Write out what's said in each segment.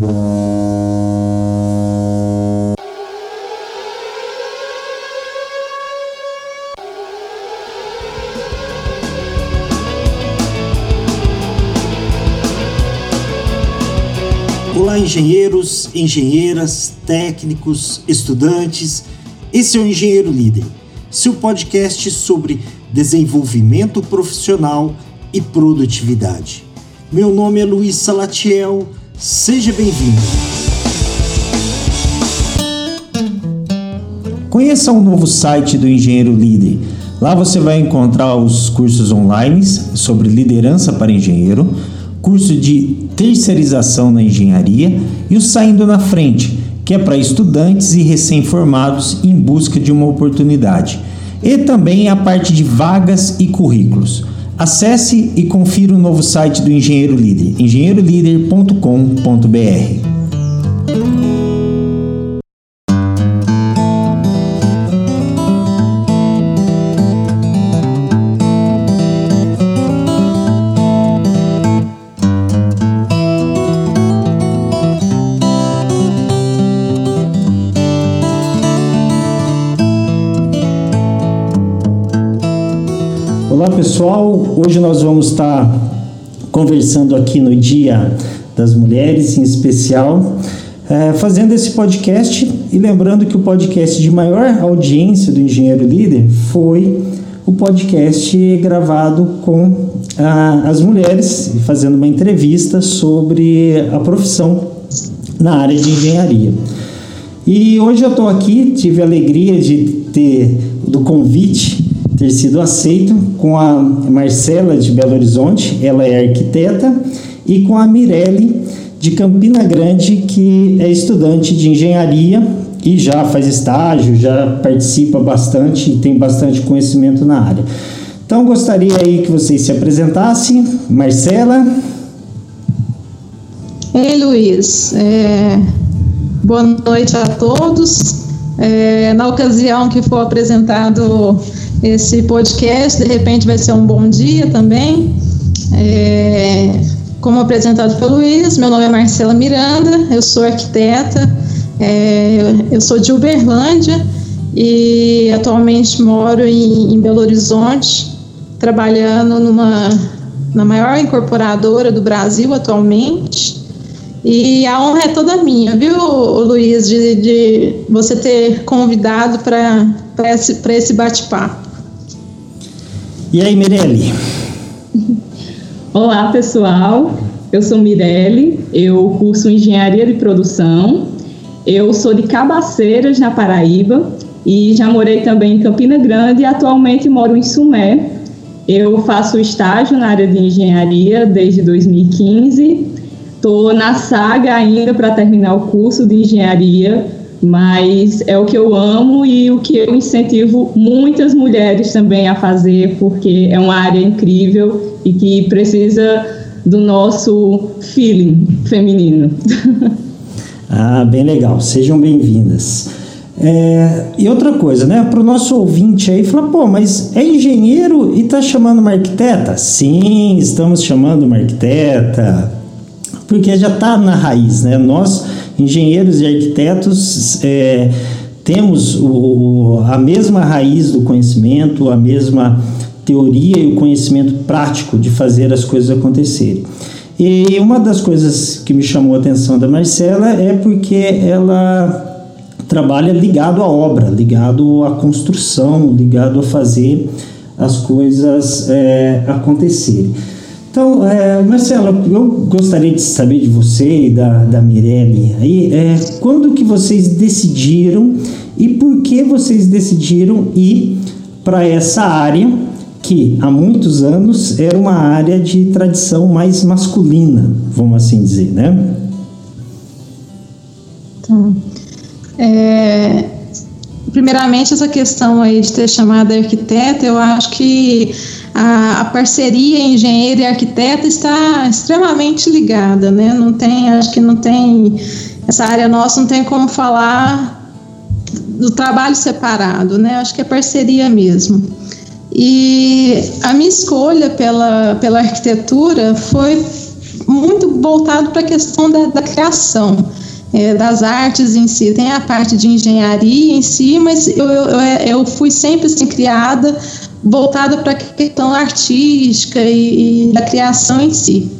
Olá, engenheiros, engenheiras, técnicos, estudantes. Esse é o Engenheiro Líder, seu podcast sobre desenvolvimento profissional e produtividade. Meu nome é Luiz Salatiel, seja bem-vindo. Conheça o novo site do Engenheiro Líder. Lá você vai encontrar os cursos online sobre liderança para engenheiro curso de terceirização na engenharia e o Saindo na Frente, que é para estudantes e recém-formados em busca de uma oportunidade. E também a parte de vagas e currículos. Acesse e confira o novo site do Engenheiro Líder, engenheirolíder.com.br. pessoal, hoje nós vamos estar conversando aqui no Dia das Mulheres, em especial, é, fazendo esse podcast e lembrando que o podcast de maior audiência do Engenheiro Líder foi o podcast gravado com a, as mulheres, fazendo uma entrevista sobre a profissão na área de engenharia. E hoje eu estou aqui, tive a alegria de ter do convite ter sido aceito com a Marcela de Belo Horizonte, ela é arquiteta, e com a Mirelle de Campina Grande, que é estudante de engenharia e já faz estágio, já participa bastante e tem bastante conhecimento na área. Então gostaria aí que vocês se apresentassem. Marcela. Ei, Luiz. É... Boa noite a todos. É... Na ocasião que for apresentado esse podcast. De repente vai ser um bom dia também. É, como apresentado pelo Luiz, meu nome é Marcela Miranda, eu sou arquiteta, é, eu sou de Uberlândia e atualmente moro em, em Belo Horizonte, trabalhando numa na maior incorporadora do Brasil atualmente. E a honra é toda minha, viu, Luiz, de, de você ter convidado para esse, esse bate-papo. E aí, Mirelle? Olá, pessoal. Eu sou Mirelle, eu curso Engenharia de Produção. Eu sou de Cabaceiras, na Paraíba, e já morei também em Campina Grande e atualmente moro em Sumé. Eu faço estágio na área de engenharia desde 2015. Estou na saga ainda para terminar o curso de engenharia mas é o que eu amo e o que eu incentivo muitas mulheres também a fazer, porque é uma área incrível e que precisa do nosso feeling feminino. Ah, bem legal. Sejam bem-vindas. É, e outra coisa, né? Para o nosso ouvinte aí, fala, pô, mas é engenheiro e tá chamando uma arquiteta? Sim, estamos chamando uma arquiteta, porque já está na raiz, né? Nós engenheiros e arquitetos é, temos o, a mesma raiz do conhecimento, a mesma teoria e o conhecimento prático de fazer as coisas acontecerem. E uma das coisas que me chamou a atenção da Marcela é porque ela trabalha ligado à obra, ligado à construção, ligado a fazer as coisas é, acontecerem. Então, é, Marcelo, eu gostaria de saber de você e da, da Mirelle aí, é, quando que vocês decidiram e por que vocês decidiram ir para essa área que há muitos anos era uma área de tradição mais masculina, vamos assim dizer, né? Tá. É, primeiramente, essa questão aí de ter chamado arquiteta, eu acho que a, a, parceria engenheiro e arquiteto está extremamente ligada, né? Não tem, acho que não tem, essa área nossa não tem como falar do trabalho separado, né? Acho que é parceria mesmo. E a minha escolha pela, pela arquitetura foi muito voltado para a questão da, da criação. É, das artes em si, tem a parte de engenharia em si, mas eu, eu, eu fui sempre assim, criada voltada para a questão artística e, e da criação em si.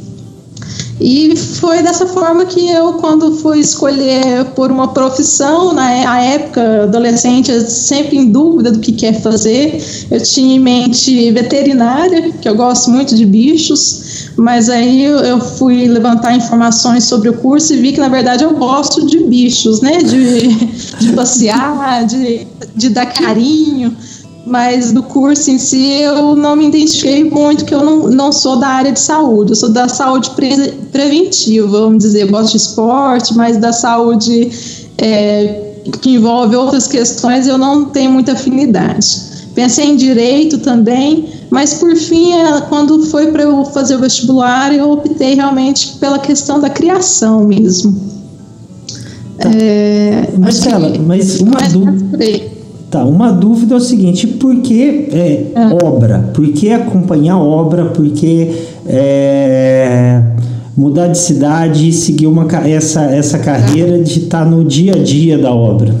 E foi dessa forma que eu, quando fui escolher por uma profissão, na época, adolescente, sempre em dúvida do que quer fazer, eu tinha em mente veterinária, que eu gosto muito de bichos, mas aí eu fui levantar informações sobre o curso e vi que, na verdade, eu gosto de bichos, né? De, de passear, de, de dar carinho mas do curso em si eu não me identifiquei muito, que eu não, não sou da área de saúde, eu sou da saúde pre preventiva, vamos dizer, eu gosto de esporte, mas da saúde é, que envolve outras questões eu não tenho muita afinidade. Pensei em direito também, mas por fim, é, quando foi para eu fazer o vestibular, eu optei realmente pela questão da criação mesmo. Tá. É, Marcela, mas uma dúvida. Tá, uma dúvida é o seguinte, por que é, é. obra? Por que acompanhar obra? Por que é, mudar de cidade e seguir uma, essa, essa carreira de estar no dia a dia da obra?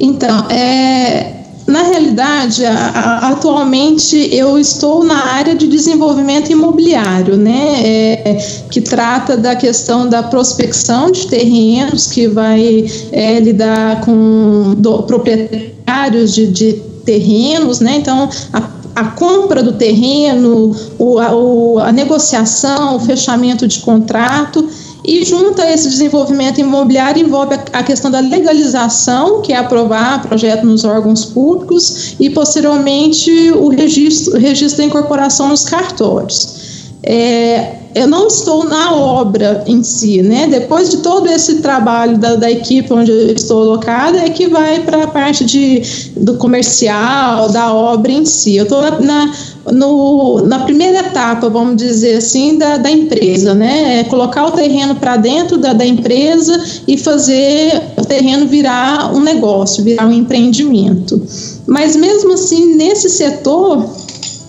Então, é, na realidade, a, a, atualmente eu estou na área de desenvolvimento imobiliário, né, é, que trata da questão da prospecção de terrenos, que vai é, lidar com do, proprietários de, de terrenos, né, então a a compra do terreno, o, a, a negociação, o fechamento de contrato e junto a esse desenvolvimento imobiliário envolve a questão da legalização, que é aprovar projeto nos órgãos públicos, e posteriormente o registro, registro da incorporação nos cartórios. É, eu não estou na obra em si, né? Depois de todo esse trabalho da, da equipe onde eu estou alocada, é que vai para a parte de, do comercial, da obra em si. Eu estou na, na, na primeira etapa, vamos dizer assim, da, da empresa, né? É colocar o terreno para dentro da, da empresa e fazer o terreno virar um negócio, virar um empreendimento. Mas mesmo assim, nesse setor,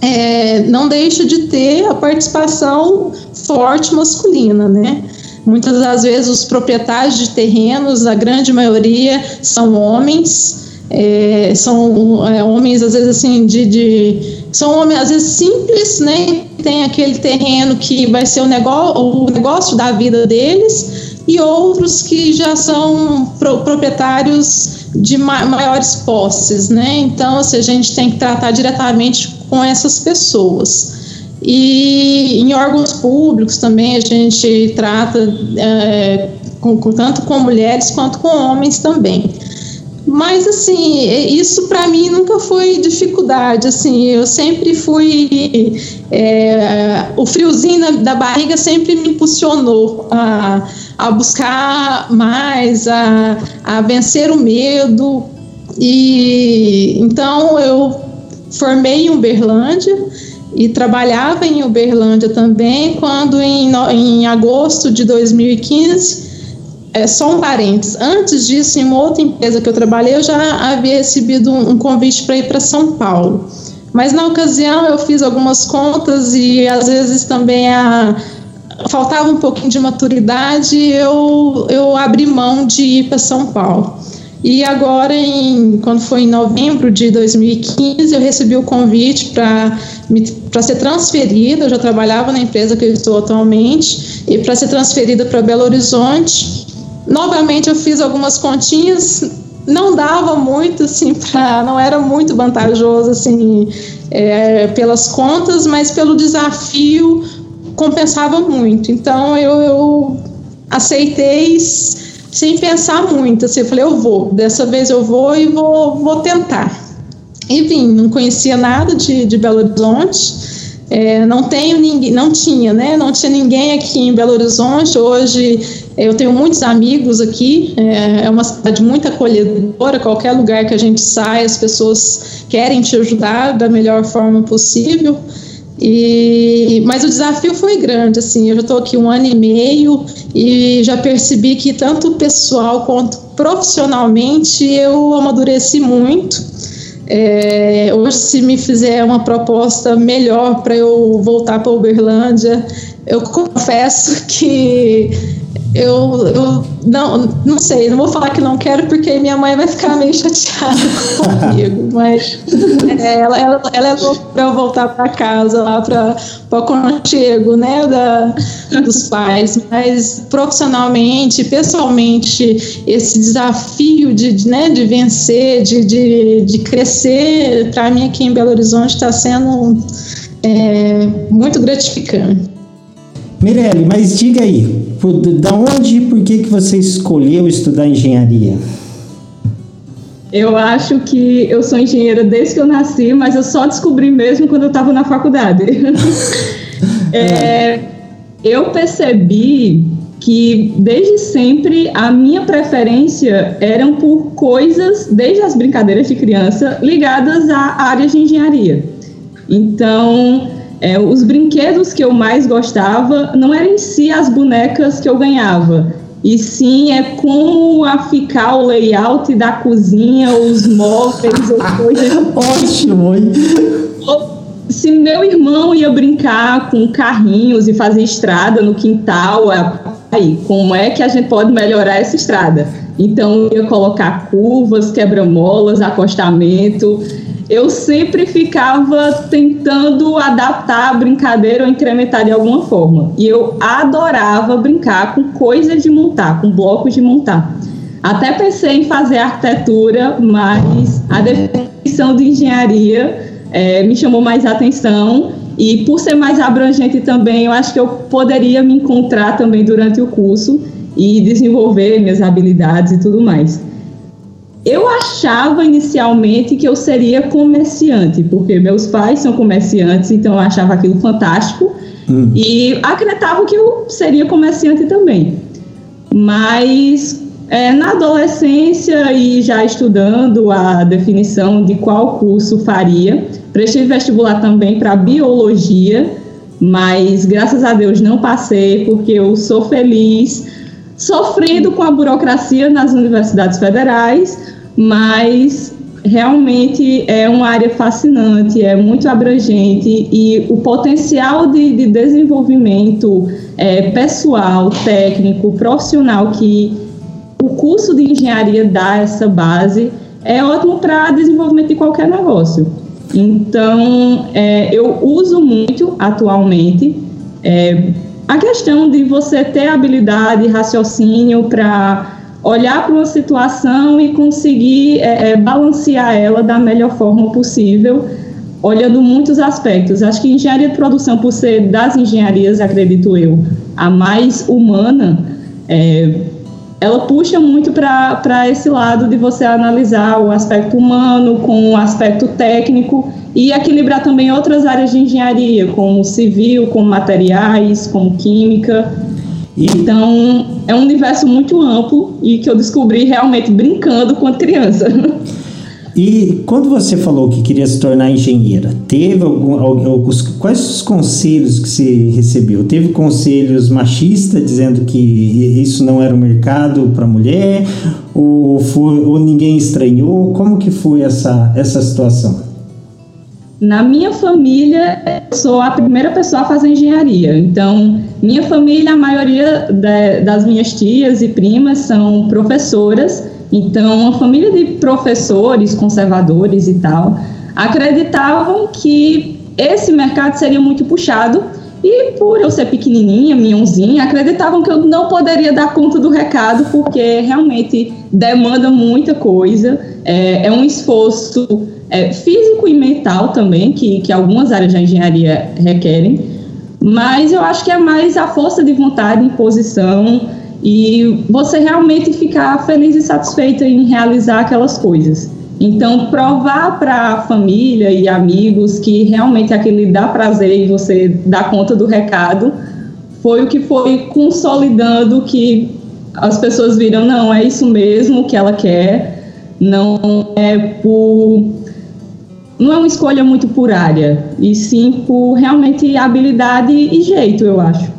é, não deixa de ter a participação forte masculina, né? Muitas das vezes os proprietários de terrenos, a grande maioria são homens, é, são é, homens às vezes assim de, de, são homens às vezes simples, né? Tem aquele terreno que vai ser o negócio, o negócio da vida deles e outros que já são pro, proprietários de ma maiores posses, né? Então, assim, a gente tem que tratar diretamente com essas pessoas. E em órgãos públicos também a gente trata é, com, com, tanto com mulheres quanto com homens também. Mas assim, isso para mim nunca foi dificuldade. Assim, eu sempre fui é, o friozinho da barriga sempre me impulsionou a, a buscar mais, a, a vencer o medo. E então eu formei em Uberlândia e trabalhava em Uberlândia também, quando em, em agosto de 2015, é, só um parênteses, antes disso, em uma outra empresa que eu trabalhei, eu já havia recebido um, um convite para ir para São Paulo. Mas na ocasião eu fiz algumas contas e às vezes também a, faltava um pouquinho de maturidade, eu, eu abri mão de ir para São Paulo. E agora, em, quando foi em novembro de 2015, eu recebi o convite para ser transferida. Eu já trabalhava na empresa que eu estou atualmente, e para ser transferida para Belo Horizonte. Novamente, eu fiz algumas continhas, não dava muito, assim, pra, não era muito vantajoso, assim, é, pelas contas, mas pelo desafio compensava muito. Então, eu, eu aceitei sem pensar muito. Assim, eu falei, eu vou, dessa vez eu vou e vou, vou tentar. E vim, não conhecia nada de, de Belo Horizonte. É, não tenho ninguém, não tinha, né? Não tinha ninguém aqui em Belo Horizonte. Hoje eu tenho muitos amigos aqui. É, é uma cidade muito acolhedora. Qualquer lugar que a gente sai, as pessoas querem te ajudar da melhor forma possível. E, mas o desafio foi grande, assim, eu já estou aqui um ano e meio e já percebi que tanto pessoal quanto profissionalmente eu amadureci muito. É, hoje, se me fizer uma proposta melhor para eu voltar para Uberlândia, eu confesso que eu, eu não, não sei, não vou falar que não quero porque minha mãe vai ficar meio chateada comigo, mas é, ela, ela, ela é louca para eu voltar para casa, lá para o aconchego né, da, dos pais, mas profissionalmente, pessoalmente, esse desafio de, né, de vencer, de, de, de crescer, para mim aqui em Belo Horizonte está sendo é, muito gratificante. Mirelle, mas diga aí, da onde e por que, que você escolheu estudar engenharia? Eu acho que eu sou engenheira desde que eu nasci, mas eu só descobri mesmo quando eu estava na faculdade. é, eu percebi que desde sempre a minha preferência eram por coisas, desde as brincadeiras de criança, ligadas à área de engenharia. Então, é, os brinquedos que eu mais gostava não eram em si as bonecas que eu ganhava, e sim é como a ficar o layout da cozinha, os móveis, as coisas. Ótimo, hein? Se meu irmão ia brincar com carrinhos e fazer estrada no quintal, aí, como é que a gente pode melhorar essa estrada? Então, eu ia colocar curvas, quebra-molas, acostamento eu sempre ficava tentando adaptar a brincadeira ou incrementar de alguma forma. E eu adorava brincar com coisas de montar, com blocos de montar. Até pensei em fazer arquitetura, mas a definição de engenharia é, me chamou mais atenção. E por ser mais abrangente também, eu acho que eu poderia me encontrar também durante o curso e desenvolver minhas habilidades e tudo mais. Eu achava inicialmente que eu seria comerciante, porque meus pais são comerciantes, então eu achava aquilo fantástico. Hum. E acreditava que eu seria comerciante também. Mas é, na adolescência e já estudando a definição de qual curso faria, prestei vestibular também para biologia, mas graças a Deus não passei, porque eu sou feliz sofrendo com a burocracia nas universidades federais, mas realmente é uma área fascinante, é muito abrangente e o potencial de, de desenvolvimento é, pessoal, técnico, profissional que o curso de engenharia dá essa base é ótimo para desenvolvimento de qualquer negócio. Então, é, eu uso muito atualmente é, a questão de você ter habilidade, raciocínio para olhar para uma situação e conseguir é, é, balancear ela da melhor forma possível, olhando muitos aspectos. Acho que engenharia de produção, por ser das engenharias, acredito eu, a mais humana, é, ela puxa muito para esse lado de você analisar o aspecto humano com o aspecto técnico e equilibrar também outras áreas de engenharia, como civil, como materiais, como química. Então, é um universo muito amplo e que eu descobri realmente brincando quando criança. E quando você falou que queria se tornar engenheira, teve algum, alguns, quais os conselhos que você recebeu? Teve conselhos machistas dizendo que isso não era o um mercado para mulher, ou, foi, ou ninguém estranhou? Como que foi essa, essa situação? Na minha família, eu sou a primeira pessoa a fazer engenharia. Então, minha família, a maioria de, das minhas tias e primas são professoras. Então, uma família de professores, conservadores e tal, acreditavam que esse mercado seria muito puxado. E por eu ser pequenininha, minhãozinha, acreditavam que eu não poderia dar conta do recado, porque realmente demanda muita coisa, é, é um esforço é, físico e mental também, que, que algumas áreas da engenharia requerem, mas eu acho que é mais a força de vontade, imposição e você realmente ficar feliz e satisfeita em realizar aquelas coisas. Então, provar para a família e amigos que realmente aquilo lhe dá prazer e você dá conta do recado foi o que foi consolidando que as pessoas viram, não, é isso mesmo que ela quer, não é por não é uma escolha muito por área, e sim por realmente habilidade e jeito, eu acho.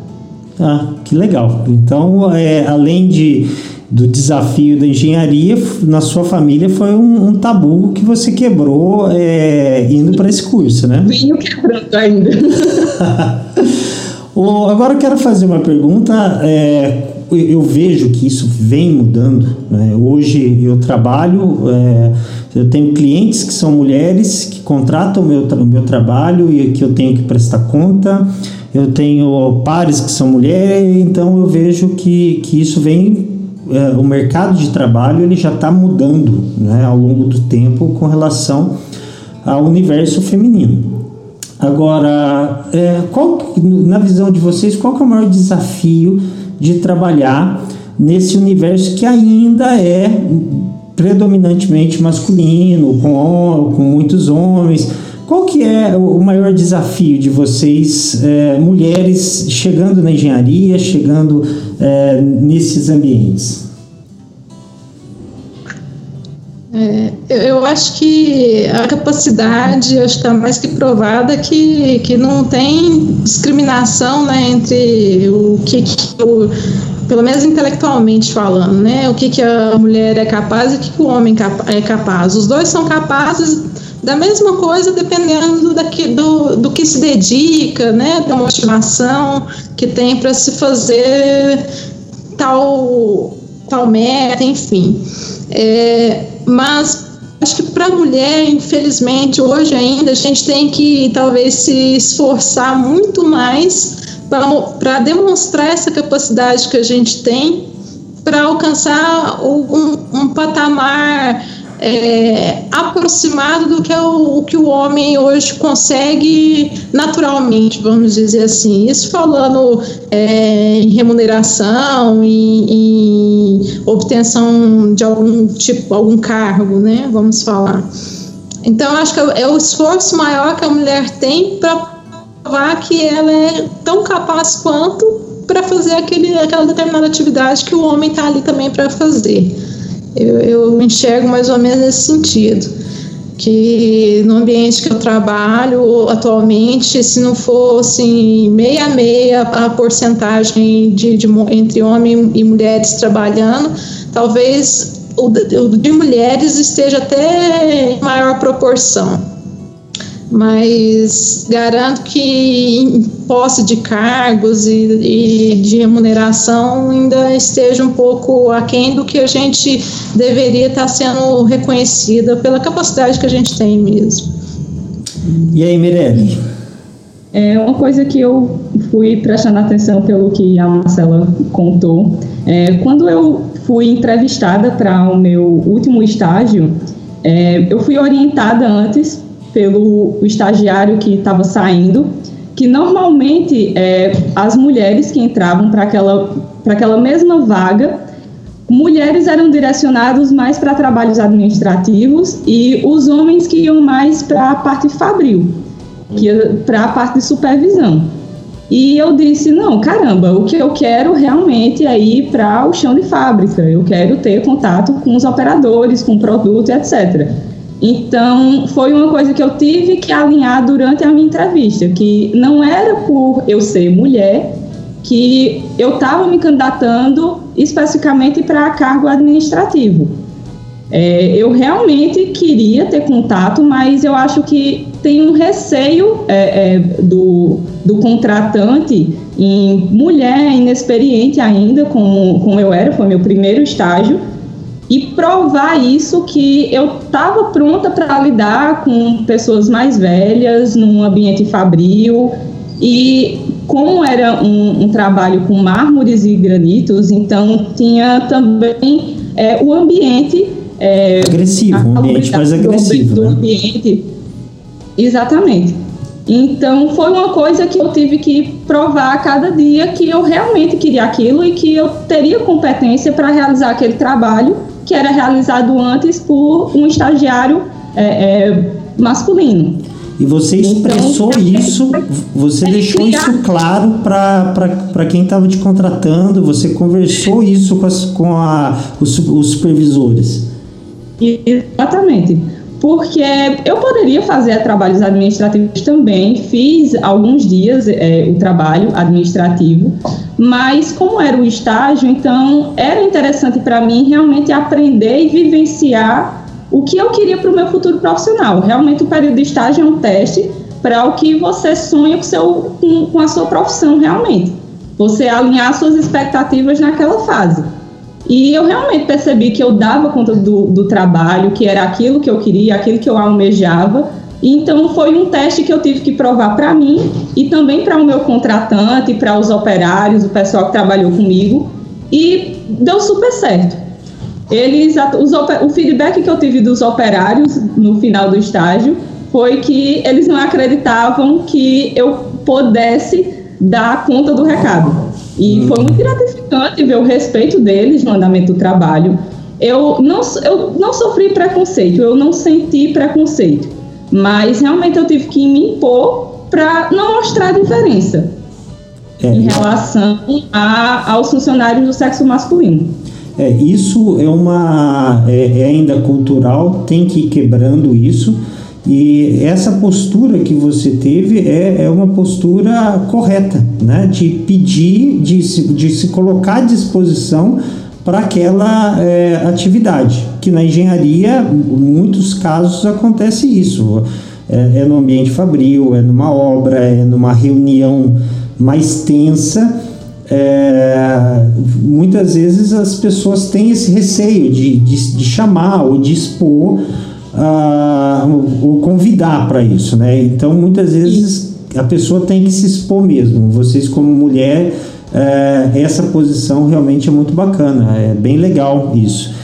Ah, que legal. Então, é, além de, do desafio da engenharia na sua família foi um, um tabu que você quebrou é, indo para esse curso, né? Vinho quebrando ainda. Agora eu quero fazer uma pergunta. É, eu vejo que isso vem mudando. Né? Hoje eu trabalho, é, eu tenho clientes que são mulheres que contratam o meu, o meu trabalho e que eu tenho que prestar conta. Eu tenho pares que são mulheres, então eu vejo que, que isso vem. É, o mercado de trabalho ele já está mudando né, ao longo do tempo com relação ao universo feminino. Agora, é, qual, na visão de vocês, qual é o maior desafio de trabalhar nesse universo que ainda é predominantemente masculino, com, com muitos homens? Qual que é o maior desafio de vocês, é, mulheres, chegando na engenharia, chegando é, nesses ambientes? É, eu acho que a capacidade está mais que provada que, que não tem discriminação né, entre o que, que o, pelo menos intelectualmente falando, né, o que, que a mulher é capaz e o que, que o homem é capaz. Os dois são capazes da mesma coisa dependendo daqui, do, do que se dedica, né, da motivação que tem para se fazer tal, tal meta, enfim. É, mas acho que para a mulher, infelizmente, hoje ainda a gente tem que talvez se esforçar muito mais para demonstrar essa capacidade que a gente tem para alcançar um, um patamar é, aproximado do que, é o, o, que o homem hoje consegue naturalmente, vamos dizer assim. Isso falando é, em remuneração, em, em, obtenção de algum tipo, algum cargo, né? Vamos falar. Então, acho que é o esforço maior que a mulher tem para provar que ela é tão capaz quanto para fazer aquele, aquela determinada atividade que o homem está ali também para fazer. Eu, eu enxergo mais ou menos nesse sentido. Que no ambiente que eu trabalho atualmente, se não fosse meia meia a porcentagem de, de, entre homens e mulheres trabalhando, talvez o de, o de mulheres esteja até em maior proporção mas garanto que em posse de cargos e, e, de remuneração ainda esteja um pouco aquém do que a gente deveria estar sendo reconhecida pela capacidade que a gente tem mesmo. E aí, Mirelle? É uma coisa que eu fui prestando atenção pelo que a Marcela contou. É, quando eu fui entrevistada para o meu último estágio, é, eu fui orientada antes pelo estagiário que estava saindo, que normalmente é, as mulheres que entravam para aquela, aquela mesma vaga, mulheres eram direcionadas mais para trabalhos administrativos e os homens que iam mais para a parte fabril, para a parte de supervisão. E eu disse: não, caramba, o que eu quero realmente é ir para o chão de fábrica, eu quero ter contato com os operadores, com o produto, etc. Então, foi uma coisa que eu tive que alinhar durante a minha entrevista, que não era por eu ser mulher que eu estava me candidatando especificamente para cargo administrativo. É, eu realmente queria ter contato, mas eu acho que tem um receio é, é, do, do contratante em mulher inexperiente ainda, como, como eu era, foi meu primeiro estágio, e provar isso que eu estava pronta para lidar com pessoas mais velhas num ambiente fabril e como era um, um trabalho com mármores e granitos, então tinha também é, o ambiente é, agressivo, um ambiente mais agressivo, do, né? ambiente. Exatamente. Então foi uma coisa que eu tive que provar a cada dia que eu realmente queria aquilo e que eu teria competência para realizar aquele trabalho que era realizado antes por um estagiário é, é, masculino. E você então, expressou então, isso, você deixou isso claro para quem estava te contratando, você conversou isso com, as, com a, os, os supervisores. Exatamente. Porque eu poderia fazer trabalhos administrativos também, fiz alguns dias é, o trabalho administrativo, mas como era o estágio, então era interessante para mim realmente aprender e vivenciar o que eu queria para o meu futuro profissional. Realmente o período de estágio é um teste para o que você sonha com, seu, com, com a sua profissão realmente. Você alinhar suas expectativas naquela fase. E eu realmente percebi que eu dava conta do, do trabalho, que era aquilo que eu queria, aquilo que eu almejava. Então foi um teste que eu tive que provar para mim e também para o meu contratante, para os operários, o pessoal que trabalhou comigo. E deu super certo. Eles, os, o feedback que eu tive dos operários no final do estágio foi que eles não acreditavam que eu pudesse dar conta do recado. E foi muito gratificante ver o respeito deles no andamento do trabalho. Eu não, eu não sofri preconceito, eu não senti preconceito, mas realmente eu tive que me impor para não mostrar diferença é. em relação a, aos funcionários do sexo masculino. É, isso é uma é, é ainda cultural, tem que ir quebrando isso e essa postura que você teve é, é uma postura correta, né? de pedir, de se, de se colocar à disposição para aquela é, atividade, que na engenharia, em muitos casos, acontece isso. É, é no ambiente fabril, é numa obra, é numa reunião mais tensa. É, muitas vezes as pessoas têm esse receio de, de, de chamar ou de expor uh, o convidar para isso, né? Então, muitas vezes a pessoa tem que se expor mesmo. Vocês, como mulher, uh, essa posição realmente é muito bacana, é bem legal isso.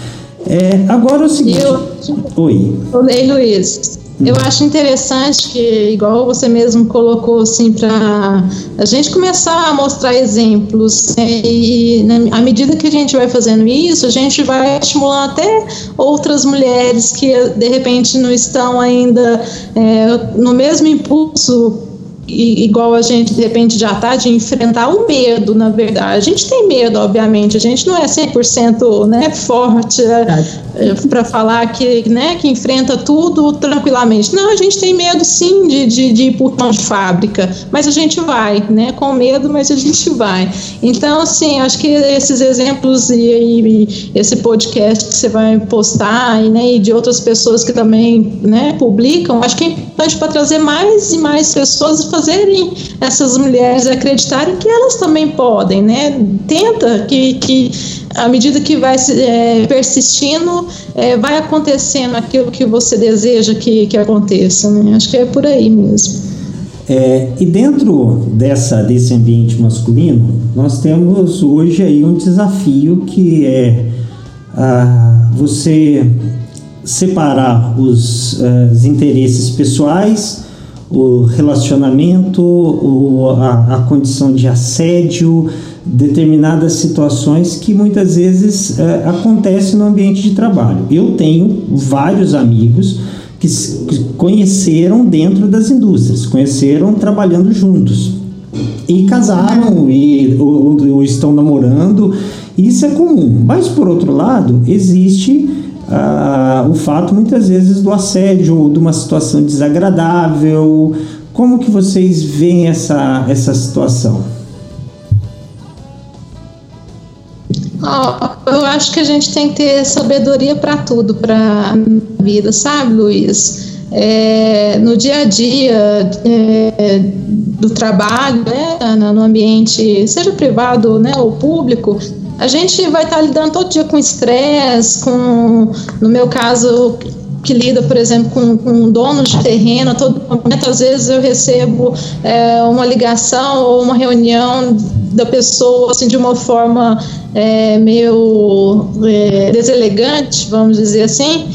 É, agora é o seguinte. Eu... Oi. Oi, Luiz. Eu acho interessante que, igual você mesmo colocou, assim, para a gente começar a mostrar exemplos, né, e na, à medida que a gente vai fazendo isso, a gente vai estimulando até outras mulheres que, de repente, não estão ainda é, no mesmo impulso igual a gente de repente já está de enfrentar o medo, na verdade. A gente tem medo, obviamente, a gente não é 100% né, forte é, é para falar que, né, que enfrenta tudo tranquilamente. Não, a gente tem medo sim de, de, de ir por mão de fábrica, mas a gente vai, né, com medo, mas a gente vai. Então, assim, acho que esses exemplos e, e esse podcast que você vai postar e, né, e de outras pessoas que também né, publicam, acho que é importante para trazer mais e mais pessoas e fazerem essas mulheres acreditarem que elas também podem, né? Tenta que, que à medida que vai é, persistindo, é, vai acontecendo aquilo que você deseja que, que aconteça, né? Acho que é por aí mesmo. É, e dentro dessa, desse ambiente masculino, nós temos hoje aí um desafio que é você separar os, os interesses pessoais o relacionamento, o, a, a, condição de assédio, determinadas situações que muitas vezes é, acontecem no ambiente de trabalho. Eu tenho vários amigos que, conheceram dentro das indústrias, conheceram trabalhando juntos e casaram e ou, ou estão namorando. Isso é comum. Mas por outro lado, existe ah, o fato muitas vezes do assédio, de uma situação desagradável. Como que vocês veem essa, essa situação? Oh, eu acho que a gente tem que ter sabedoria para tudo, para a vida, sabe, Luiz? É, no dia a dia é, do trabalho, né, no ambiente, seja privado né, ou público, a gente vai estar tá lidando todo dia com estresse, com, no meu caso, que lida, por exemplo, com, com donos de terreno, a todo momento, às vezes eu recebo é, uma ligação ou uma reunião da pessoa assim, de uma forma é, meio é, deselegante, vamos dizer assim.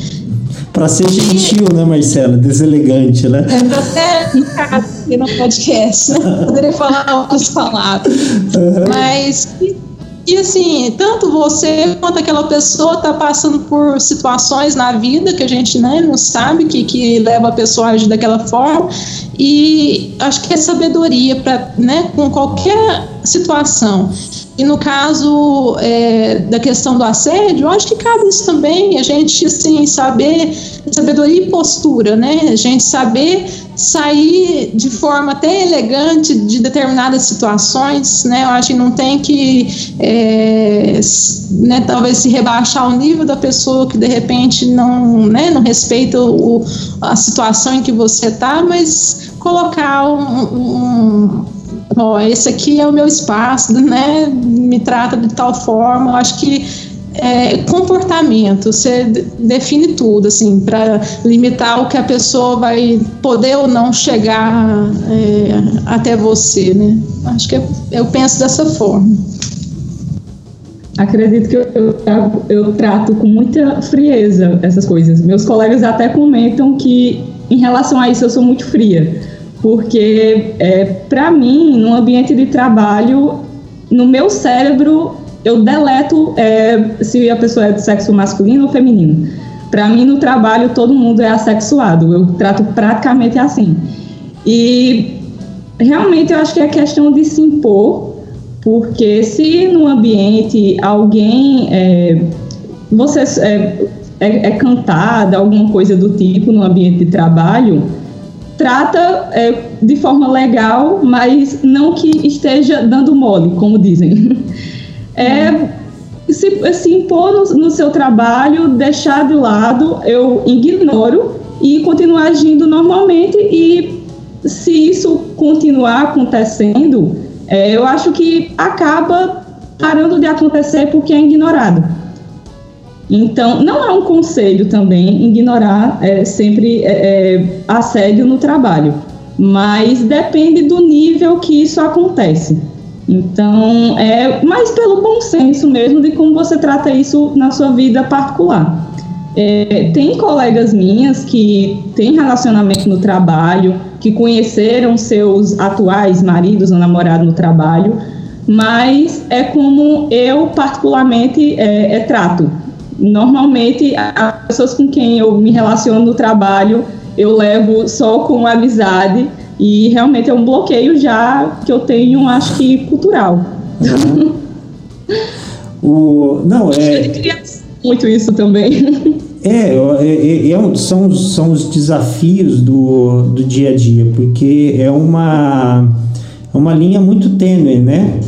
Para ser gentil, né, Marcela? Deselegante, né? É, ser em casa, no podcast, né? Poderia falar outras palavras. Uhum. Mas e assim, tanto você quanto aquela pessoa está passando por situações na vida que a gente né, não sabe que, que leva a pessoa a agir daquela forma. E acho que é sabedoria para, né, com qualquer situação. E no caso é, da questão do assédio, eu acho que cabe isso também, a gente assim, saber, sabedoria e postura, né? A gente saber sair de forma até elegante de determinadas situações, né? Eu acho que não tem que, é, né, talvez se rebaixar o nível da pessoa que de repente não, né, não respeita o, a situação em que você está, mas colocar um, um ó, esse aqui é o meu espaço, né? Me trata de tal forma. Eu acho que é, comportamento, você define tudo, assim, para limitar o que a pessoa vai poder ou não chegar é, até você, né? Acho que eu, penso dessa forma. Acredito que eu, eu, eu, trato com muita frieza essas coisas. Meus colegas até comentam que, em relação a isso, eu sou muito fria porque é, para mim, no ambiente de trabalho, no meu cérebro, eu deleto é, se a pessoa é do sexo masculino ou feminino. Para mim, no trabalho, todo mundo é assexuado. Eu trato praticamente assim. E realmente eu acho que é questão de se impor, porque se no ambiente alguém é, você é, é, é cantada, alguma coisa do tipo no ambiente de trabalho, trata é, de forma legal, mas não que esteja dando mole, como dizem. É, se, se impor no, no, seu trabalho, deixar de lado, eu ignoro e continuar agindo normalmente. E se isso continuar acontecendo, é, eu acho que acaba parando de acontecer porque é ignorado. Então, não é um conselho também ignorar é, sempre é, é, assédio no trabalho, mas depende do nível que isso acontece. Então, é mais pelo bom senso mesmo de como você trata isso na sua vida particular. É, tem colegas minhas que têm relacionamento no trabalho, que conheceram seus atuais maridos ou namorados no trabalho, mas é como eu particularmente é, é trato normalmente as pessoas com quem eu me relaciono no trabalho eu levo só com amizade e realmente é um bloqueio já que eu tenho, acho que cultural. Uhum. o, não, é. muito isso também. É, é, é, são, são os desafios do, do dia a dia, porque é uma, é uma linha muito tênue, né?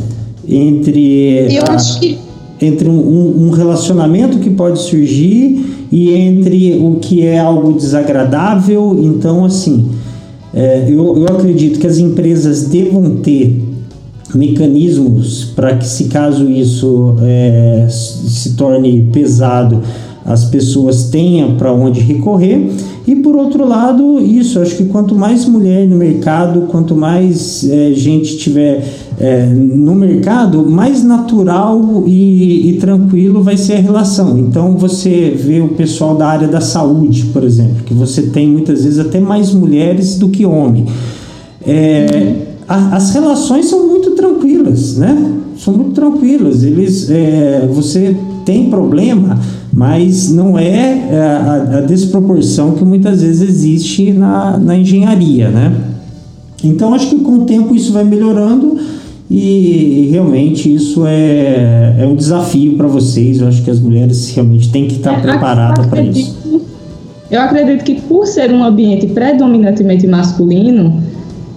Entre. Eu a... acho que entre um, um, relacionamento que pode surgir e entre o que é algo desagradável. Então, assim, é, eu, eu acredito que as empresas devam ter mecanismos para que, se caso isso é, se torne pesado, as pessoas tenham para onde recorrer. E por outro lado, isso, acho que quanto mais mulher no mercado, quanto mais é, gente tiver é, no mercado, mais natural e, e, tranquilo vai ser a relação. Então você vê o pessoal da área da saúde, por exemplo, que você tem muitas vezes até mais mulheres do que homem. É, a, as relações são muito tranquilas, né? São muito tranquilas. Eles, você tem problema mas não é, é a, a, desproporção que muitas vezes existe na, na engenharia, né? Então acho que com o tempo isso vai melhorando e, e realmente isso é, é um desafio para vocês. Eu acho que as mulheres realmente têm que estar é, preparadas para isso. Eu acredito que por ser um ambiente predominantemente masculino,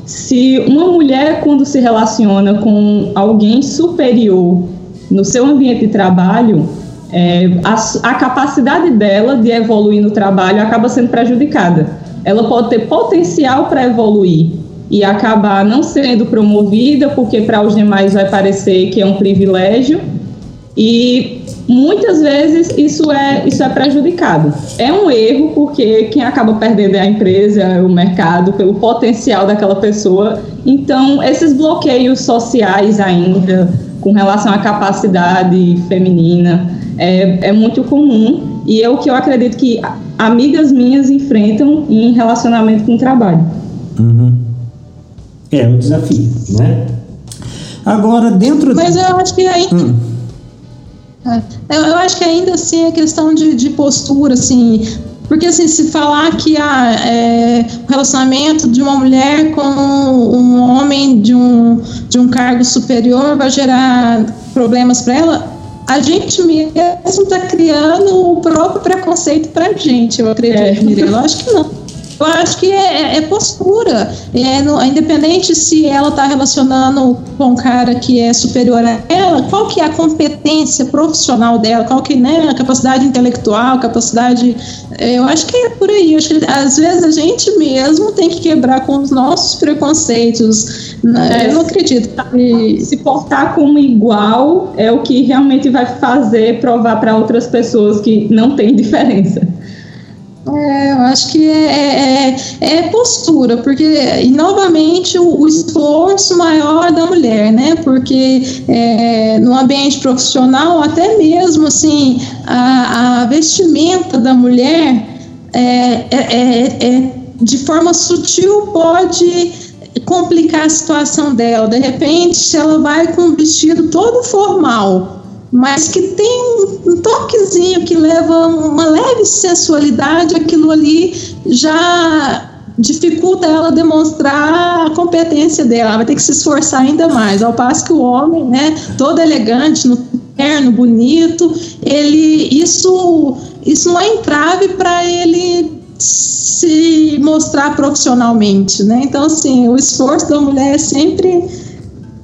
se uma mulher quando se relaciona com alguém superior no seu ambiente de trabalho, é, a, a capacidade dela de evoluir no trabalho acaba sendo prejudicada. Ela pode ter potencial para evoluir e acabar não sendo promovida, porque para os demais vai parecer que é um privilégio, e muitas vezes isso é, isso é prejudicado. É um erro, porque quem acaba perdendo é a empresa, é o mercado, pelo potencial daquela pessoa. Então, esses bloqueios sociais ainda, com relação à capacidade feminina, é, é muito comum e é o que eu acredito que amigas minhas enfrentam em relacionamento com o trabalho. Uhum. É um desafio, né? Agora, dentro... Mas eu acho que aí... Hum. É, eu acho que ainda assim é questão de, de postura, assim, Porque, assim, se falar que ah, é, o relacionamento de uma mulher com um homem de um, de um cargo superior vai gerar problemas para ela, a gente mesmo está criando o próprio preconceito para a gente, eu acredito, é. Eu acho que não. Eu acho que é, é postura. É, no, independente se ela está relacionando com um cara que é superior a ela, qual que é a competência profissional dela, qual que né, a capacidade intelectual, capacidade. É, eu acho que é por aí. Eu acho que às vezes a gente mesmo tem que quebrar com os nossos preconceitos. Né? Eu não acredito. E se portar como igual é o que realmente vai fazer provar para outras pessoas que não tem diferença. É, eu acho que é, é, é, postura, porque, e novamente, o, o, esforço maior da mulher, né? Porque é, no ambiente profissional, até mesmo assim, a, a vestimenta da mulher é, é, é, é de forma sutil pode complicar a situação dela. De repente, ela vai com um vestido todo formal, mas que tem um toquezinho que leva uma leve sensualidade, aquilo ali já dificulta ela demonstrar a competência dela, ela vai ter que se esforçar ainda mais, ao passo que o homem, né, todo elegante, no terno, bonito, ele, isso, isso não é entrave para ele se mostrar profissionalmente, né, então assim, o esforço da mulher é sempre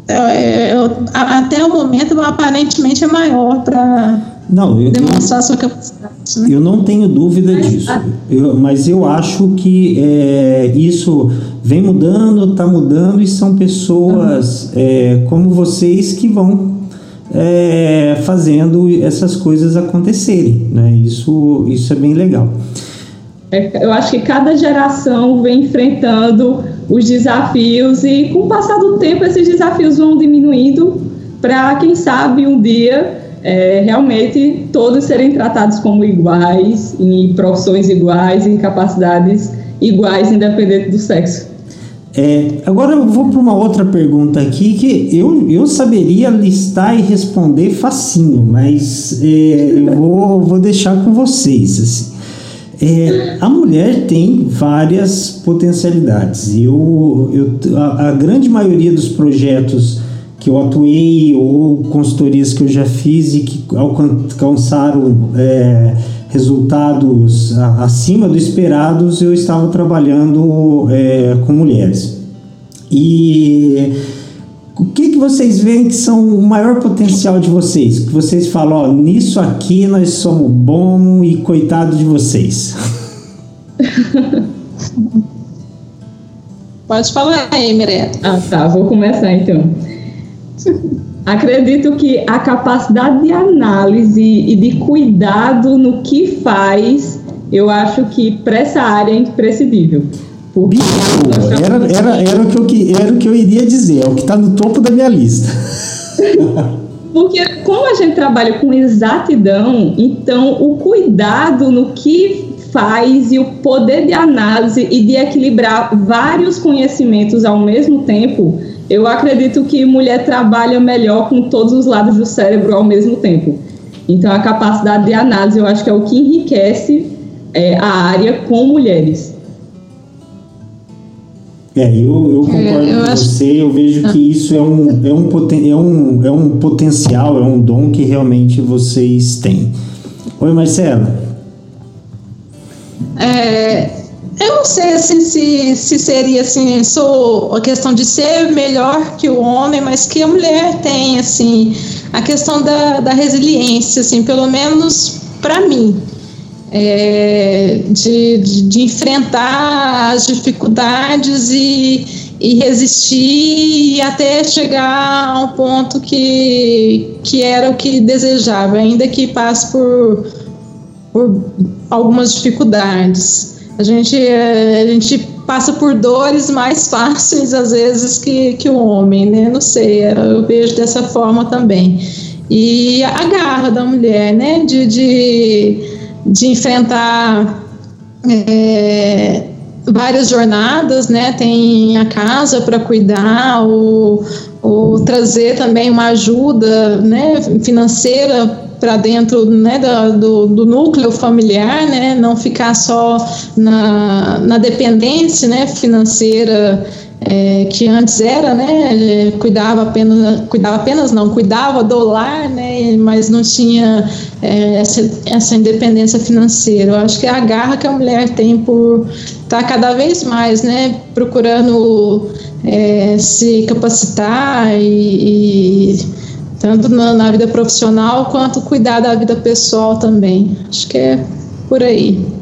eu, até o momento aparentemente é maior para demonstrar eu, sua capacidade. Né? Eu não tenho dúvida mas, disso, eu, mas eu acho que é, isso vem mudando, está mudando e são pessoas uhum. é, como vocês que vão é, fazendo essas coisas acontecerem, né? Isso, isso é bem legal. É, eu acho que cada geração vem enfrentando os desafios e com o passar do tempo esses desafios vão diminuindo para quem sabe um dia é, realmente todos serem tratados como iguais, em profissões iguais, em capacidades iguais, independente do sexo. É, agora eu vou para uma outra pergunta aqui que eu, eu saberia listar e responder facinho, mas é, eu vou, vou deixar com vocês. Assim. É, a mulher tem várias potencialidades. Eu, eu, a, a, grande maioria dos projetos que eu atuei ou consultorias que eu já fiz e que alcançaram é, resultados acima do esperados, eu estava trabalhando é, com mulheres. E o que, que vocês veem que são o maior potencial de vocês? Que vocês falam, ó, nisso aqui nós somos bom e coitado de vocês. Pode falar aí, Mirella. Ah, tá. Vou começar então. Acredito que a capacidade de análise e de cuidado no que faz, eu acho que para essa área é imprescindível. Bicho, era, era, era, o que eu, era o que eu iria dizer, é o que está no topo da minha lista. Porque como a gente trabalha com exatidão, então o cuidado no que faz e o poder de análise e de equilibrar vários conhecimentos ao mesmo tempo, eu acredito que mulher trabalha melhor com todos os lados do cérebro ao mesmo tempo. Então a capacidade de análise eu acho que é o que enriquece é, a área com mulheres. É, eu, eu concordo eu com acho... você, eu vejo que isso é um, é, um poten, é, um, é um potencial, é um dom que realmente vocês têm. Oi, Marcela. É, eu não sei assim, se, se seria assim, sou a questão de ser melhor que o homem, mas que a mulher tem, assim, a questão da, da resiliência, assim, pelo menos para mim é, de, de, de, enfrentar as dificuldades e, e resistir e até chegar a um ponto que, que era o que desejava, ainda que passe por, por algumas dificuldades. A gente, a gente passa por dores mais fáceis às vezes que, que o homem, né? Não sei, eu vejo dessa forma também. E a garra da mulher, né? de, de de enfrentar é, várias jornadas, né? Tem a casa para cuidar, ou, ou trazer também uma ajuda né, financeira para dentro né, do, do, núcleo familiar, né, não ficar só na, na dependência né, financeira é, que antes era, né, cuidava apenas, cuidava apenas não, cuidava do lar, né, mas não tinha é, essa, essa independência financeira. Eu acho que é a garra que a mulher tem por estar tá cada vez mais, né, procurando é, se capacitar e, e tanto na, na, vida profissional quanto cuidar da vida pessoal também. Acho que é por aí.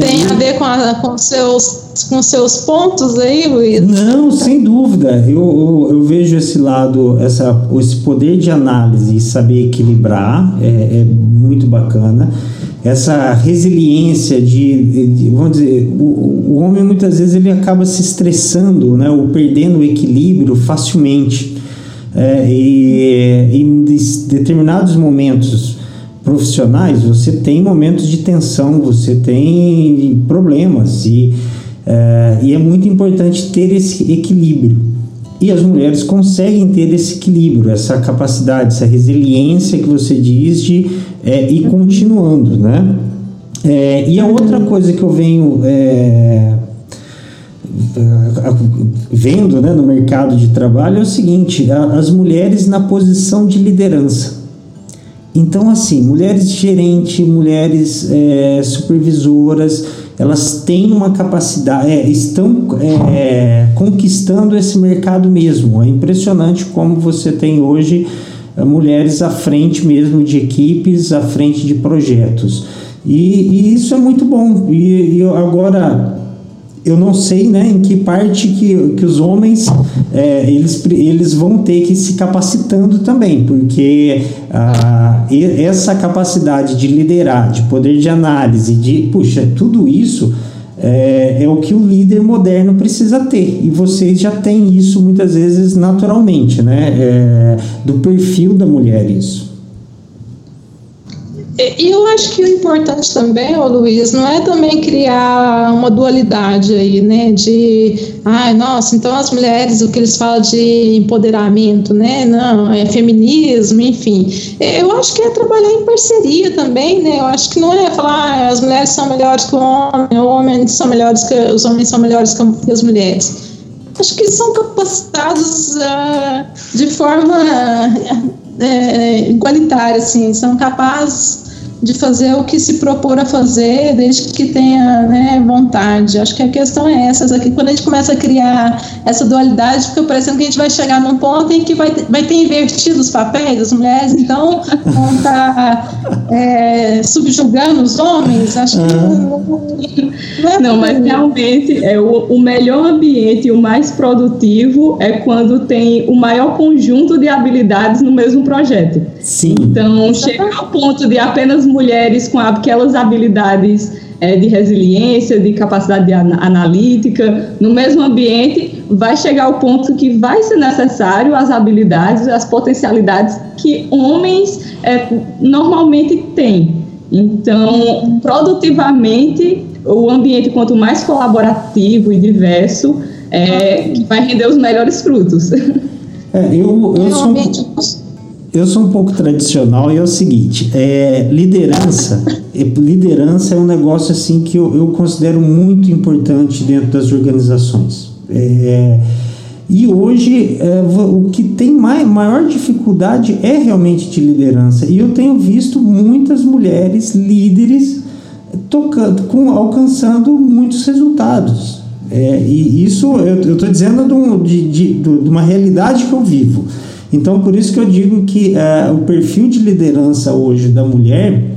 Tem a ver com, a, com seus com seus pontos aí, Luiz? Não, sem dúvida. Eu, eu, eu, vejo esse lado, essa, esse poder de análise e saber equilibrar é, é muito bacana. Essa resiliência de, de vamos dizer, o, o, homem muitas vezes ele acaba se estressando, né, ou perdendo o equilíbrio facilmente. É, e em determinados momentos profissionais, você tem momentos de tensão, você tem problemas e é, e é muito importante ter esse equilíbrio. E as mulheres conseguem ter esse equilíbrio, essa capacidade, essa resiliência que você diz de é, ir continuando, né? É, e a outra coisa que eu venho é, vendo né, no mercado de trabalho é o seguinte: as mulheres na posição de liderança. Então, assim, mulheres gerentes, mulheres é, supervisoras, elas têm uma capacidade, é, estão é, conquistando esse mercado mesmo. É impressionante como você tem hoje é, mulheres à frente mesmo de equipes, à frente de projetos. E, e isso é muito bom. E, e agora eu não sei né, em que parte que, que os homens é, eles, eles vão ter que ir se capacitando também, porque ah, essa capacidade de liderar, de poder de análise, de puxa, tudo isso é, é, o que o líder moderno precisa ter. E vocês já têm isso muitas vezes naturalmente, né? É, do perfil da mulher isso. E eu acho que o importante também, ô Luiz, não é também criar uma dualidade aí, né? De, ai, nossa, então as mulheres, o que eles falam de empoderamento, né? Não, é feminismo, enfim. Eu acho que é trabalhar em parceria também, né? Eu acho que não é falar ah, as mulheres são melhores que o homem, os homens são melhores que os homens são melhores que as mulheres. Acho que são capacitados uh, de forma uh, igualitária, assim, são capazes de fazer o que se propor a fazer, desde que tenha né, vontade. Acho que a questão é essa. Aqui, quando a gente começa a criar essa dualidade, fica parecendo que a gente vai chegar num ponto em que vai, vai ter invertido os papéis, as mulheres então vão estar tá, é, subjugando os homens. Acho que não, não, é não mas realmente é o, o melhor ambiente e o mais produtivo é quando tem o maior conjunto de habilidades no mesmo projeto. Sim. Então, chegar ao ponto de apenas mulheres com aquelas habilidades é, de resiliência, de capacidade de analítica, no mesmo ambiente, vai chegar ao ponto que vai ser necessário as habilidades, as potencialidades que homens é, normalmente têm. Então, produtivamente, o ambiente, quanto mais colaborativo e diverso, é, vai render os melhores frutos. É, eu, eu sou eu sou um pouco tradicional e é o seguinte, é, liderança, liderança é um negócio assim que eu, eu considero muito importante dentro das organizações. É, e hoje é, o que tem maior dificuldade é realmente de liderança. E eu tenho visto muitas mulheres líderes tocando, com, alcançando muitos resultados. É, e isso eu estou dizendo de, de, de, de uma realidade que eu vivo. Então, por isso que eu digo que uh, o perfil de liderança hoje da mulher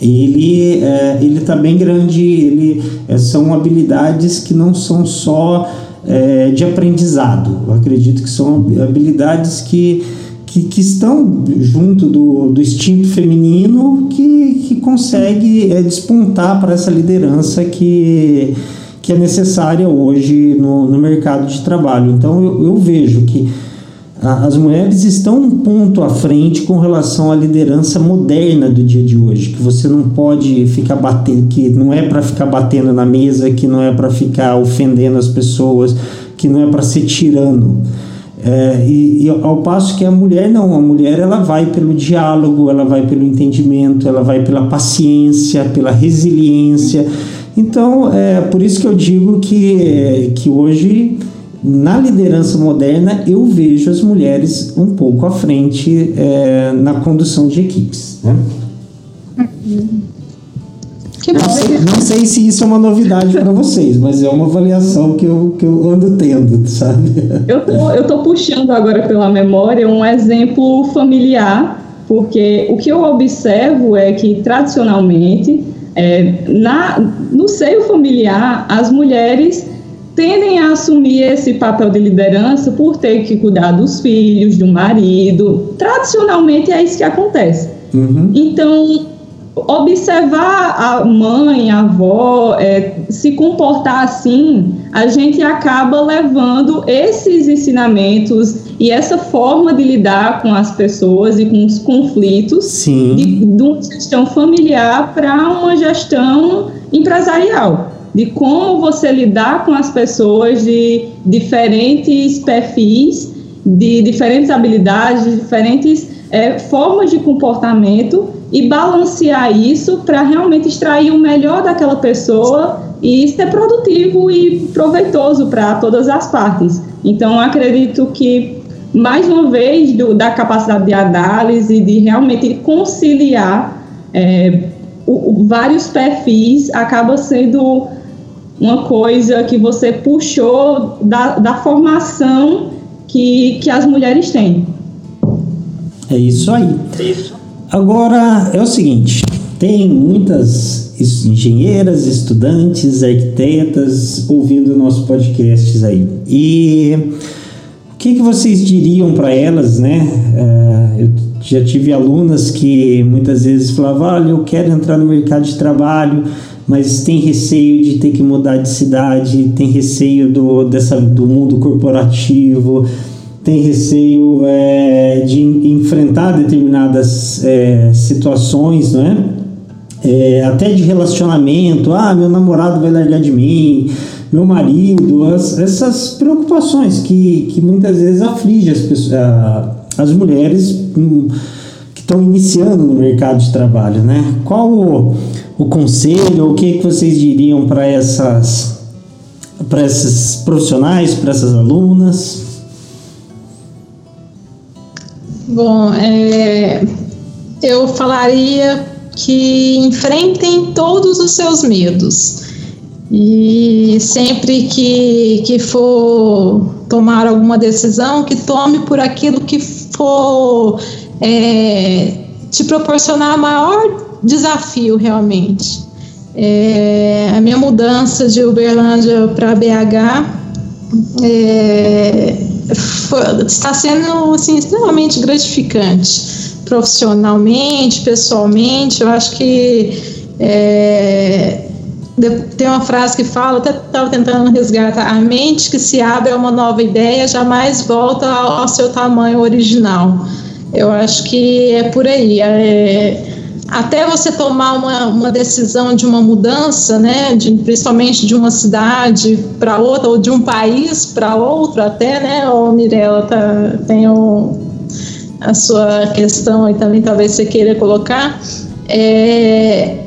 ele uh, ele está bem grande ele uh, são habilidades que não são só de aprendizado eu acredito que são habilidades que que, que estão junto do, do instinto feminino que, que consegue despontar para essa liderança que, que é necessária hoje no, no mercado de trabalho. Então eu, eu vejo que as mulheres estão um ponto à frente com relação à liderança moderna do dia de hoje, que você não pode ficar batendo, que não é para ficar batendo na mesa, que não é para ficar ofendendo as pessoas, que não é para ser tirano. É, e, e, ao passo que a mulher não, a mulher ela vai pelo diálogo, ela vai pelo entendimento, ela vai pela paciência, pela resiliência. Então, é por isso que eu digo que, que hoje, na liderança moderna, eu vejo as mulheres um pouco à frente é, na condução de equipes. Né? Que não, sei, não sei se isso é uma novidade para vocês, mas é uma avaliação que eu, que eu ando tendo, sabe? Eu tô, eu tô puxando agora pela memória um exemplo familiar, porque o que eu observo é que, tradicionalmente, é, na, no seio familiar, as mulheres tendem a assumir esse papel de liderança por ter que cuidar dos filhos, do marido. Tradicionalmente é isso que acontece. Uhum. Então, observar a mãe, a avó, é, se comportar assim, a gente acaba levando esses ensinamentos e essa forma de lidar com as pessoas e com os conflitos Sim. De, de uma gestão familiar para uma gestão empresarial. De como você lidar com as pessoas de diferentes perfis, de diferentes habilidades, de diferentes é, formas de comportamento e balancear isso para realmente extrair o melhor daquela pessoa e ser produtivo e proveitoso para todas as partes. Então, acredito que, mais uma vez, do, da capacidade de análise, de realmente conciliar é, o, o, vários perfis, acaba sendo uma coisa que você puxou da, da formação que, que as mulheres têm. É isso aí. Isso. Agora é o seguinte: tem muitas engenheiras, estudantes, arquitetas ouvindo nosso podcast aí. E o que, que vocês diriam para elas, né? Uh, eu já tive alunas que muitas vezes falavam: olha, eu quero entrar no mercado de trabalho, mas tem receio de ter que mudar de cidade, tem receio do, dessa, do mundo corporativo tem receio é, de enfrentar determinadas é, situações, né? É, até de relacionamento, ah, meu namorado vai largar de mim, meu marido, as, essas preocupações que, que muitas vezes afligem as, pessoas, a, as mulheres hum, que estão iniciando no mercado de trabalho, né? Qual o, conselho, o que, que vocês diriam para essas para esses profissionais, para essas alunas? Bom, é, eu falaria que enfrentem todos os seus medos. E sempre que, que for tomar alguma decisão, que tome por aquilo que for é, te proporcionar maior desafio realmente. É, a minha mudança de Uberlândia para BH é, foi, está sendo assim, extremamente gratificante, profissionalmente, pessoalmente. Eu acho que é, tem uma frase que fala, até estava tentando resgatar, a mente que se abre a uma nova ideia jamais volta ao, ao seu tamanho original. Eu acho que é por aí. É, até você tomar uma, uma decisão de uma mudança, né, de, principalmente de uma cidade para outra, ou de um país para outro até, né, o Mirella tá, tem um, a sua questão aí também, talvez você queira colocar, é,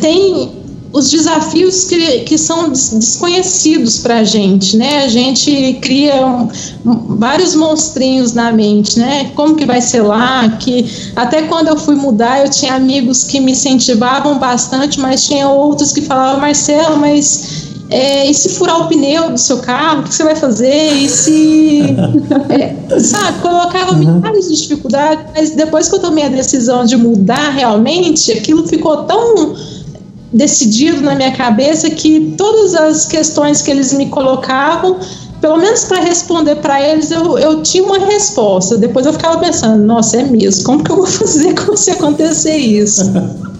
tem os desafios que, que são desconhecidos para a gente, né? A gente cria um, um, vários monstrinhos na mente, né? Como que vai ser lá? Que até quando eu fui mudar, eu tinha amigos que me incentivavam bastante, mas tinha outros que falavam, Marcelo, mas é, e se furar o pneu do seu carro, o que você vai fazer? E se. É, sabe, colocava uhum. milhares de dificuldades, mas depois que eu tomei a decisão de mudar realmente, aquilo ficou tão decidido na minha cabeça que todas as questões que eles me colocavam, pelo menos para responder para eles, eu, eu tinha uma resposta. Depois eu ficava pensando, nossa, é mesmo, como que eu vou fazer se acontecer isso?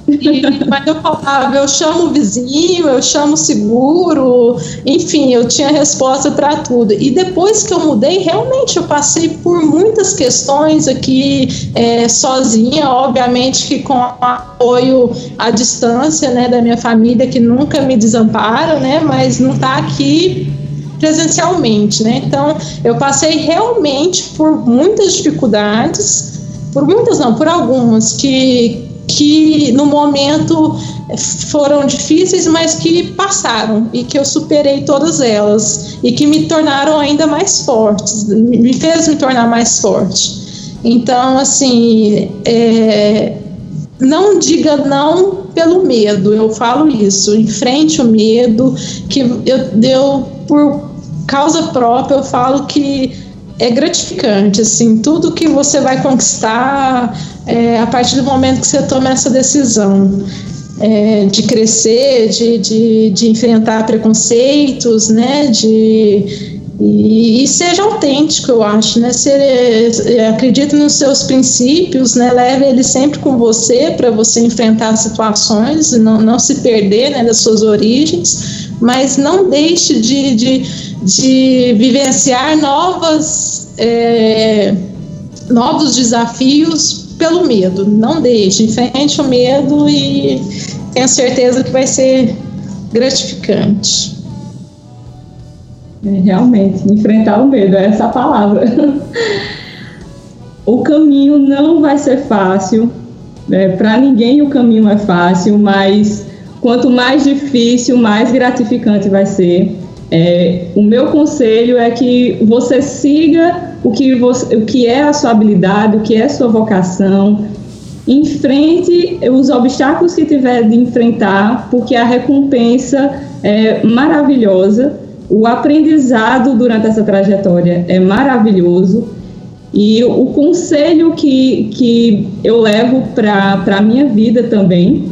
mas eu falava, eu chamo o vizinho, eu chamo o seguro, enfim, eu tinha resposta para tudo. E depois que eu mudei, realmente eu passei por muitas questões aqui é, sozinha, obviamente que com apoio à distância, né, da minha família que nunca me desampara, né, mas não está aqui presencialmente, né? Então, eu passei realmente por muitas dificuldades, por muitas não, por algumas que que no momento foram difíceis, mas que passaram e que eu superei todas elas e que me tornaram ainda mais fortes, me fez me tornar mais forte. Então, assim, é, não diga não pelo medo, eu falo isso, enfrente o medo, que eu, eu por causa própria, eu falo que é gratificante, assim, tudo que você vai conquistar é, a partir do momento que você toma essa decisão é, de crescer, de, de, de, enfrentar preconceitos, né, de e, e, seja autêntico, eu acho, né? Ser, é, acredite nos seus princípios, né? Leve eles sempre com você para você enfrentar situações, não, não se perder né, das suas origens, mas não deixe de, de, de vivenciar novas, é, novos desafios pelo medo. Não deixe, enfrente o medo e tenha certeza que vai ser gratificante. É, realmente, enfrentar o medo, é essa palavra. o caminho não vai ser fácil, né? para ninguém o caminho é fácil, mas quanto mais difícil, mais gratificante vai ser. É, o meu conselho é que você siga o que, você, o que é a sua habilidade, o que é a sua vocação, enfrente os obstáculos que tiver de enfrentar, porque a recompensa é maravilhosa. O aprendizado durante essa trajetória é maravilhoso. E o conselho que, que eu levo para a minha vida também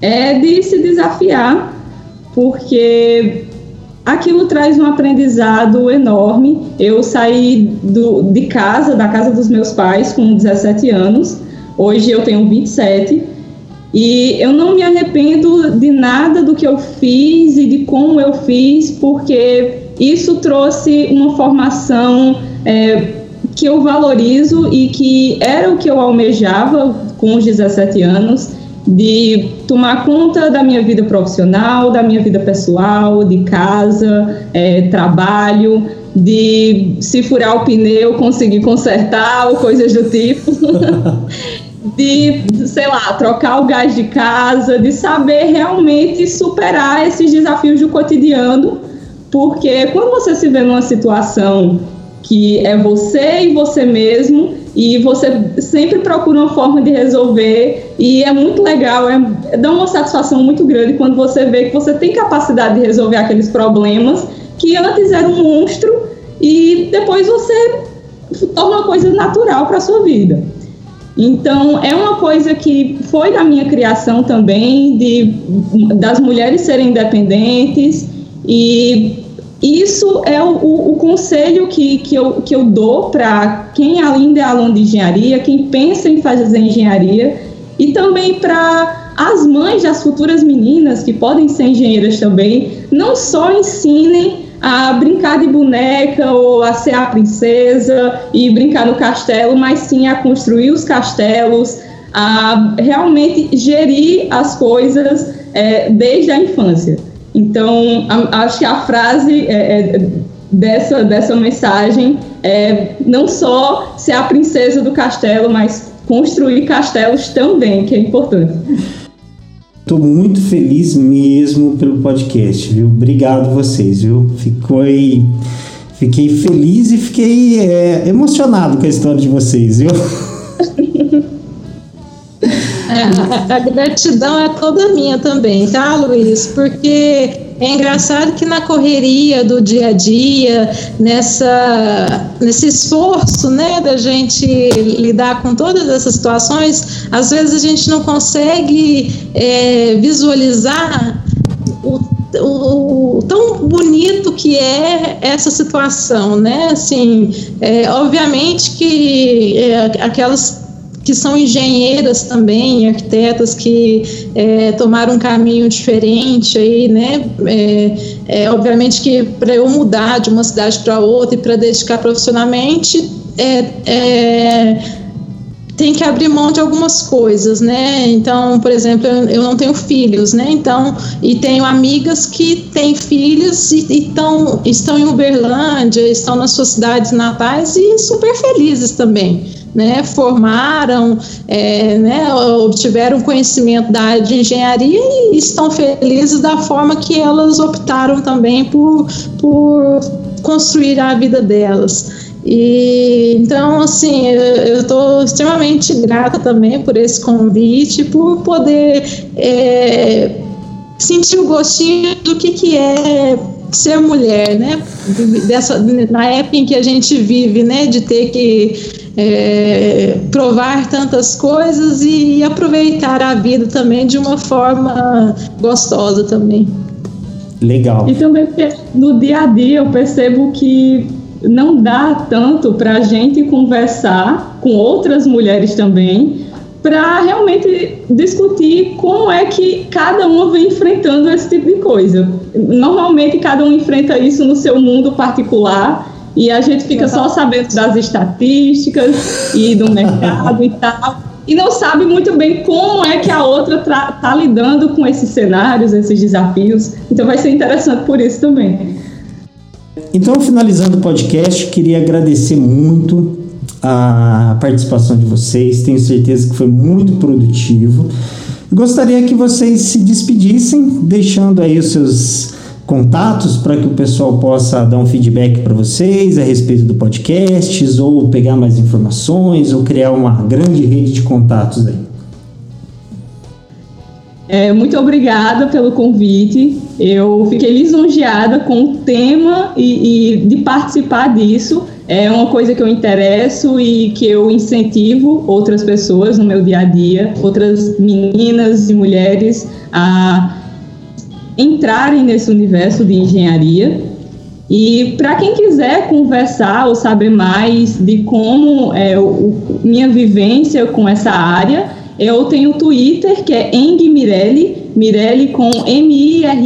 é de se desafiar, porque aquilo traz um aprendizado enorme. Eu saí do, de casa, da casa dos meus pais, com 17 anos, hoje eu tenho 27 e eu não me arrependo de nada do que eu fiz e de como eu fiz, porque isso trouxe uma formação é, que eu valorizo e que era o que eu almejava com os 17 anos, de tomar conta da minha vida profissional, da minha vida pessoal, de casa, é, trabalho, de se furar o pneu, conseguir consertar ou coisas do tipo. de, sei lá, trocar o gás de casa, de saber realmente superar esses desafios do cotidiano, porque quando você se vê numa situação que é você e você mesmo, e você sempre procura uma forma de resolver, e é muito legal, é, dá uma satisfação muito grande quando você vê que você tem capacidade de resolver aqueles problemas que antes eram um monstro, e depois você torna uma coisa natural para sua vida. Então, é uma coisa que foi da minha criação também, de, das mulheres serem independentes, e isso é o, o, o conselho que, que, eu, que eu dou para quem ainda é aluno de engenharia, quem pensa em fazer engenharia, e também para as mães das futuras meninas que podem ser engenheiras também, não só ensinem a brincar de boneca ou a ser a princesa e brincar no castelo, mas sim a construir os castelos, a realmente gerir as coisas é, desde a infância. Então, a, acho que a frase é, é, dessa, dessa mensagem é não só ser a princesa do castelo, mas construir castelos também, que é importante. Estou muito feliz mesmo pelo podcast, viu? Obrigado vocês, viu? Aí, fiquei feliz e fiquei é, emocionado com a história de vocês, viu? A gratidão é toda minha também, tá, Luiz? Porque é engraçado que na correria do dia a dia, nessa, nesse esforço né, da gente lidar com todas essas situações, às vezes a gente não consegue é, visualizar o, o, o, tão bonito que é essa situação, né? Assim, é, obviamente que é, aquelas que são engenheiras também, arquitetas que é, tomaram um caminho diferente aí, né? É, é, obviamente que para eu mudar de uma cidade para outra e para dedicar profissionalmente, é, é, tem que abrir mão de algumas coisas, né? Então, por exemplo, eu não tenho filhos, né? Então, e tenho amigas que têm filhos e, e tão, estão em Uberlândia, estão nas suas cidades natais e super felizes também. Né, formaram, é, né, obtiveram conhecimento da área de engenharia e estão felizes da forma que elas optaram também por, por construir a vida delas. E então, assim, eu estou extremamente grata também por esse convite, por poder é, sentir o gostinho do que, que é ser mulher, né? Dessa, na época em que a gente vive, né? De ter que é, provar tantas coisas e, e aproveitar a vida também de uma forma gostosa também. Legal. E também no dia a dia eu percebo que não dá tanto para a gente conversar com outras mulheres também, para realmente discutir como é que cada uma vem enfrentando esse tipo de coisa. Normalmente cada um enfrenta isso no seu mundo particular e a gente fica só sabendo das estatísticas e do mercado e tal, e não sabe muito bem como é que a outra está lidando com esses cenários, esses desafios. Então vai ser interessante por isso também. Então, finalizando o podcast, queria agradecer muito a participação de vocês. Tenho certeza que foi muito produtivo. Gostaria que vocês se despedissem, deixando aí os seus contatos para que o pessoal possa dar um feedback para vocês a respeito do podcast, ou pegar mais informações, ou criar uma grande rede de contatos aí. É, muito obrigada pelo convite. Eu fiquei lisonjeada com o tema e, e, de participar disso. É uma coisa que eu interesso e que eu incentivo outras pessoas no meu dia a dia, outras meninas e mulheres a entrarem nesse universo de engenharia. E para quem quiser conversar ou saber mais de como é o, minha vivência com essa área, eu tenho o Twitter, que é Eng Mirelli com M-I-R-E-L-L-E.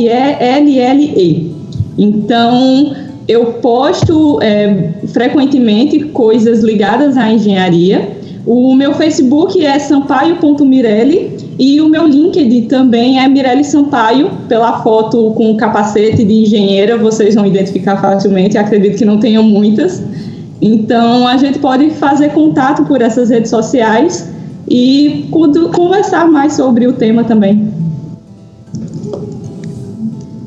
Então, eu posto é, frequentemente coisas ligadas à engenharia. O meu Facebook é sampaio.mirelli e o meu LinkedIn também é Mirelli Sampaio, pela foto com capacete de engenheira, vocês vão identificar facilmente, acredito que não tenham muitas. Então, a gente pode fazer contato por essas redes sociais e conversar mais sobre o tema também.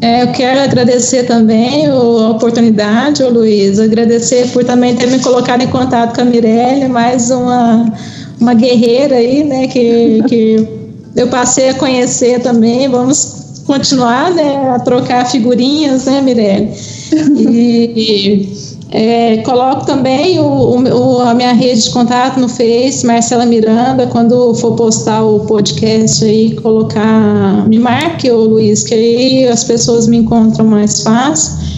É, eu quero agradecer também a oportunidade, Luiz, agradecer por também ter me colocado em contato com a Mirelle, mais uma, uma guerreira aí, né, que, que eu passei a conhecer também, vamos continuar, né, a trocar figurinhas, né, Mirelle? E, é, coloco também o, o, a minha rede de contato no Face, Marcela Miranda, quando for postar o podcast aí, colocar, me marque, ô Luiz, que aí as pessoas me encontram mais fácil.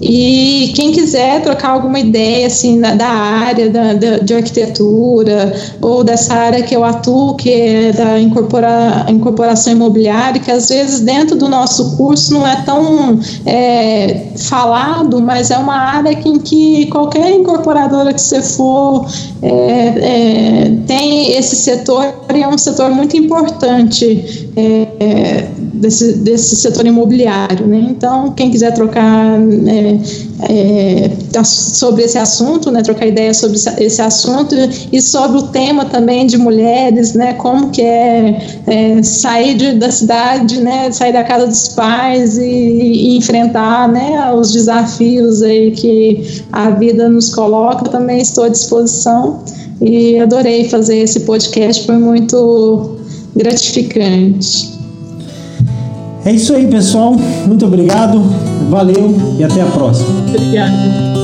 E quem quiser trocar alguma ideia assim da, da área da, da, de arquitetura ou dessa área que eu atuo, que é da incorpora, incorporação imobiliária, que às vezes dentro do nosso curso não é tão é, falado, mas é uma área que, em que qualquer incorporadora que você for é, é, tem esse setor e é um setor muito importante é, desse, desse setor imobiliário. Né? Então, quem quiser trocar é, é, sobre esse assunto, né, trocar ideia sobre esse assunto e sobre o tema também de mulheres, né, como que é, é sair de, da cidade, né, sair da casa dos pais e, e, enfrentar, né, os desafios aí que a vida nos coloca, também estou à disposição e adorei fazer esse podcast, foi muito gratificante. É isso aí, pessoal. Muito obrigado. Valeu e até a próxima. Obrigada.